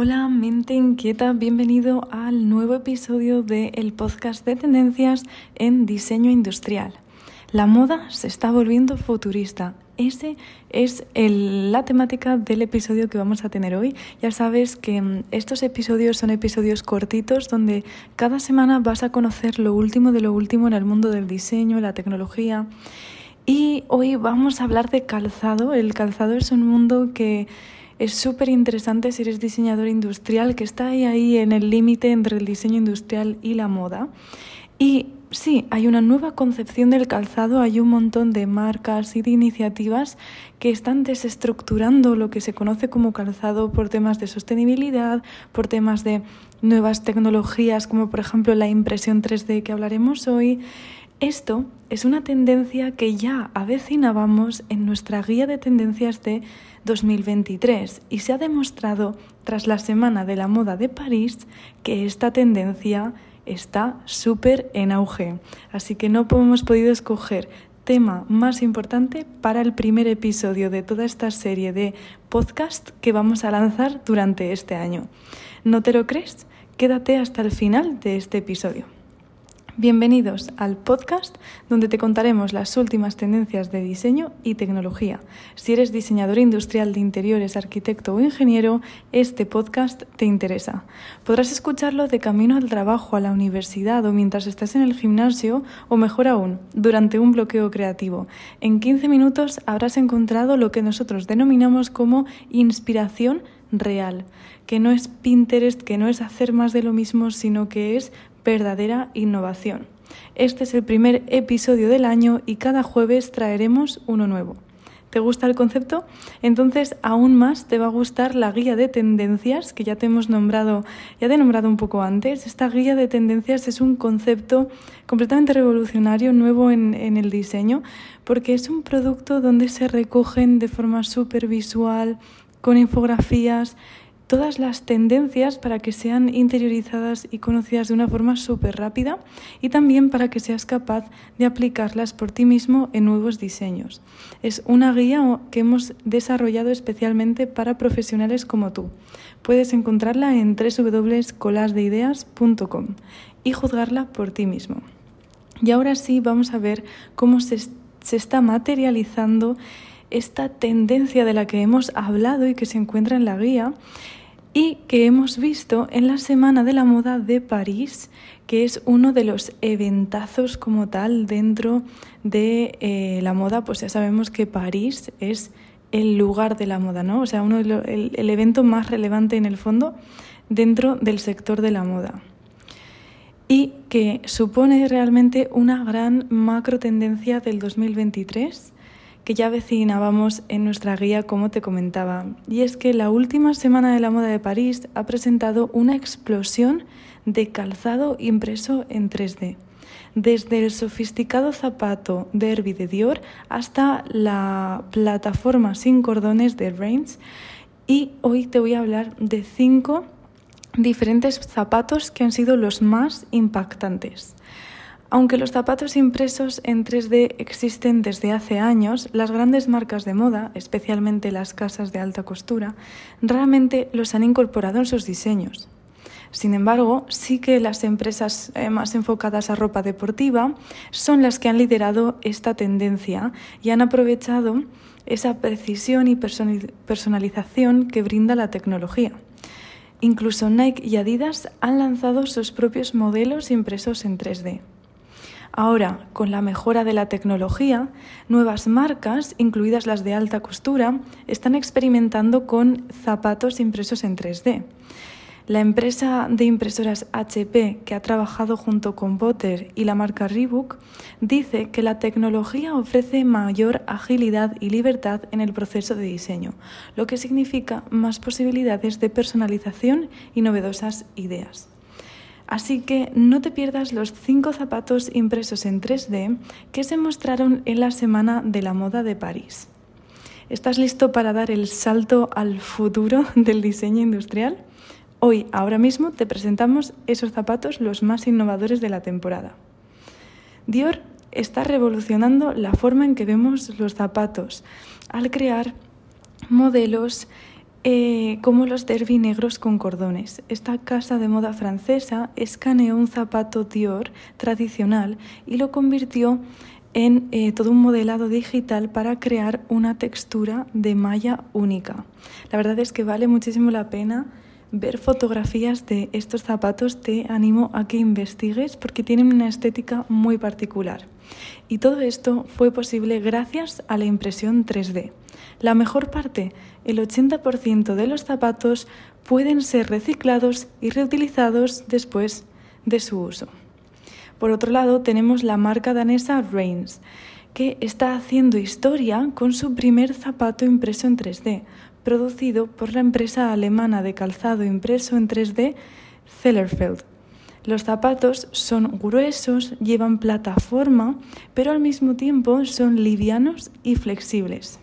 Hola, mente inquieta, bienvenido al nuevo episodio del podcast de tendencias en diseño industrial. La moda se está volviendo futurista. Ese es la temática del episodio que vamos a tener hoy. Ya sabes que mm, estos episodios son episodios cortitos donde cada semana vas a conocer lo último de lo último en el mundo del diseño, la tecnología. Y hoy vamos a hablar de calzado. El calzado es un mundo que es súper interesante si eres diseñador industrial, que está ahí, ahí en el límite entre el diseño industrial y la moda. Y sí, hay una nueva concepción del calzado, hay un montón de marcas y de iniciativas que están desestructurando lo que se conoce como calzado por temas de sostenibilidad, por temas de nuevas tecnologías como por ejemplo la impresión 3D que hablaremos hoy. Esto es una tendencia que ya avecinábamos en nuestra guía de tendencias de 2023 y se ha demostrado tras la Semana de la Moda de París que esta tendencia está súper en auge. Así que no hemos podido escoger tema más importante para el primer episodio de toda esta serie de podcast que vamos a lanzar durante este año. ¿No te lo crees? Quédate hasta el final de este episodio. Bienvenidos al podcast donde te contaremos las últimas tendencias de diseño y tecnología. Si eres diseñador industrial de interiores, arquitecto o ingeniero, este podcast te interesa. Podrás escucharlo de camino al trabajo, a la universidad o mientras estás en el gimnasio o mejor aún, durante un bloqueo creativo. En 15 minutos habrás encontrado lo que nosotros denominamos como inspiración real, que no es Pinterest, que no es hacer más de lo mismo, sino que es verdadera innovación. Este es el primer episodio del año y cada jueves traeremos uno nuevo. ¿Te gusta el concepto? Entonces aún más te va a gustar la guía de tendencias que ya te hemos nombrado, ya te he nombrado un poco antes. Esta guía de tendencias es un concepto completamente revolucionario, nuevo en, el diseño, porque es un producto donde se recogen de forma súper visual, con infografías, todas las tendencias para que sean interiorizadas y conocidas de una forma súper rápida y también para que seas capaz de aplicarlas por ti mismo en nuevos diseños. Es una guía que hemos desarrollado especialmente para profesionales como tú. Puedes encontrarla en www.colasdeideas.com y juzgarla por ti mismo. Y ahora sí vamos a ver cómo se, está materializando esta tendencia de la que hemos hablado y que se encuentra en la guía y que hemos visto en la Semana de la Moda de París, que es uno de los eventazos como tal dentro de eh, la moda, pues ya sabemos que París es el lugar de la moda, ¿no? O sea, uno el, el evento más relevante en el fondo dentro del sector de la moda y que supone realmente una gran macro tendencia del 2023 que ya vecinábamos en nuestra guía, como te comentaba. Y es que la última semana de la moda de París ha presentado una explosión de calzado impreso en 3D. Desde el sofisticado zapato Derby de Dior hasta la plataforma sin cordones de Reigns. Y hoy te voy a hablar de cinco diferentes zapatos que han sido los más impactantes. Aunque los zapatos impresos en 3D existen desde hace años, las grandes marcas de moda, especialmente las casas de alta costura, raramente los han incorporado en sus diseños. Sin embargo, sí que las empresas eh, más enfocadas a ropa deportiva son las que han liderado esta tendencia y han aprovechado esa precisión y personalización que brinda la tecnología. Incluso Nike y Adidas han lanzado sus propios modelos impresos en 3D. Ahora, con la mejora de la tecnología, nuevas marcas, incluidas las de alta costura, están experimentando con zapatos impresos en 3D. La empresa de impresoras HP, que ha trabajado junto con Botter y la marca Reebok, dice que la tecnología ofrece mayor agilidad y libertad en el proceso de diseño, lo que significa más posibilidades de personalización y novedosas ideas. Así que no te pierdas los cinco zapatos impresos en 3D que se mostraron en la Semana de la Moda de París. ¿Estás listo para dar el salto al futuro del diseño industrial? Hoy, ahora mismo, te presentamos esos zapatos los más innovadores de la temporada. Dior está revolucionando la forma en que vemos los zapatos al crear modelos eh, como los derby negros con cordones. Esta casa de moda francesa escaneó un zapato Dior tradicional y lo convirtió en eh, todo un modelado digital para crear una textura de malla única. La verdad es que vale muchísimo la pena ver fotografías de estos zapatos. Te animo a que investigues porque tienen una estética muy particular. Y todo esto fue posible gracias a la impresión 3D. La mejor parte, el 80% de los zapatos pueden ser reciclados y reutilizados después de su uso. Por otro lado, tenemos la marca danesa Reins, que está haciendo historia con su primer zapato impreso en 3D, producido por la empresa alemana de calzado impreso en 3D Zellerfeld. Los zapatos son gruesos, llevan plataforma, pero al mismo tiempo son livianos y flexibles.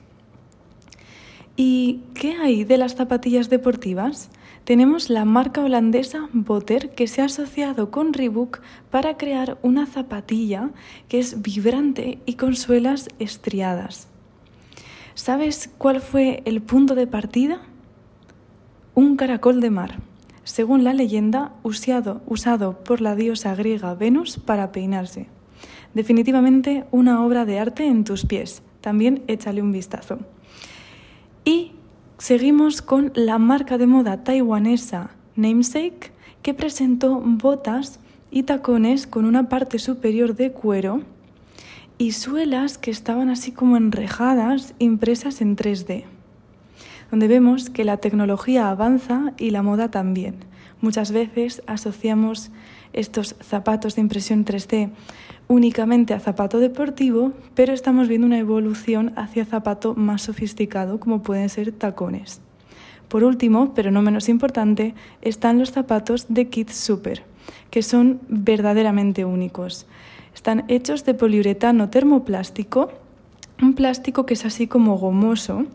¿Y qué hay de las zapatillas deportivas? tenemos la marca holandesa Botter que se ha asociado con Reebok para crear una zapatilla que es vibrante y con suelas estriadas. ¿Sabes cuál fue el punto de partida? Un caracol de mar, según la leyenda, usado, usado por la diosa griega Venus para peinarse. Definitivamente una obra de arte en tus pies. También échale un vistazo. Y Seguimos con la marca de moda taiwanesa Namesake, que presentó botas y tacones con una parte superior de cuero y suelas que estaban así como enrejadas, impresas en 3D, donde vemos que la tecnología avanza y la moda también. Muchas veces asociamos estos zapatos de impresión 3D únicamente a zapato deportivo, pero estamos viendo una evolución hacia zapato más sofisticado como pueden ser tacones. Por último, pero no menos importante, están los zapatos de Kid Super, que son verdaderamente únicos. Están hechos de poliuretano termoplástico, un plástico que es así como gomoso,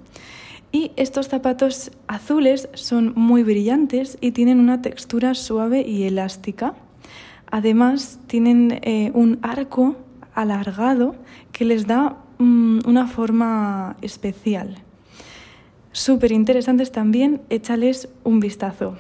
y estos zapatos azules son muy brillantes y tienen una textura suave y elástica. Además, tienen eh, un arco alargado que les da mm, una forma especial. Súper interesantes también, échales un vistazo.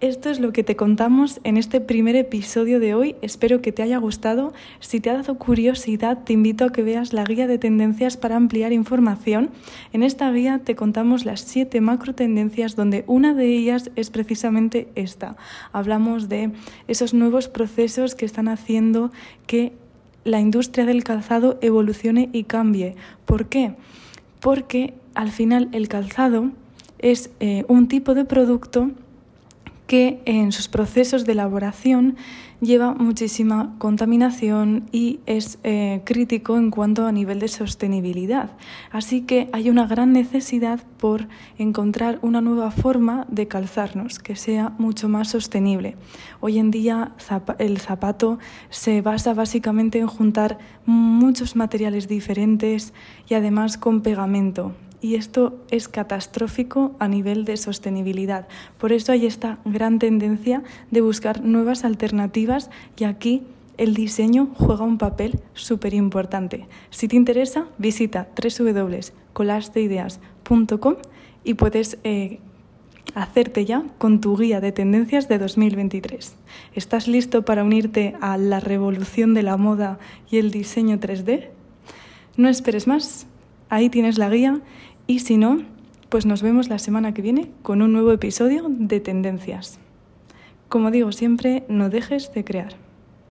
Esto es lo que te contamos en este primer episodio de hoy. Espero que te haya gustado. Si te ha dado curiosidad, te invito a que veas la guía de tendencias para ampliar información. En esta guía te contamos las siete macro tendencias donde una de ellas es precisamente esta. Hablamos de esos nuevos procesos que están haciendo que la industria del calzado evolucione y cambie. ¿Por qué? Porque al final el calzado es eh, un tipo de producto que en sus procesos de elaboración lleva muchísima contaminación y es eh, crítico en cuanto a nivel de sostenibilidad. Así que hay una gran necesidad por encontrar una nueva forma de calzarnos que sea mucho más sostenible. Hoy en día el zapato se basa básicamente en juntar muchos materiales diferentes y además con pegamento y esto es catastrófico a nivel de sostenibilidad. Por eso hay esta gran tendencia de buscar nuevas alternativas y aquí el diseño juega un papel súper importante. Si te interesa, visita www.colasteideas.com y puedes eh, hacerte ya con tu guía de tendencias de 2023. ¿Estás listo para unirte a la revolución de la moda y el diseño 3D? No esperes más, ahí tienes la guía y si no, pues nos vemos la semana que viene con un nuevo episodio de Tendencias. Como digo siempre, no dejes de crear.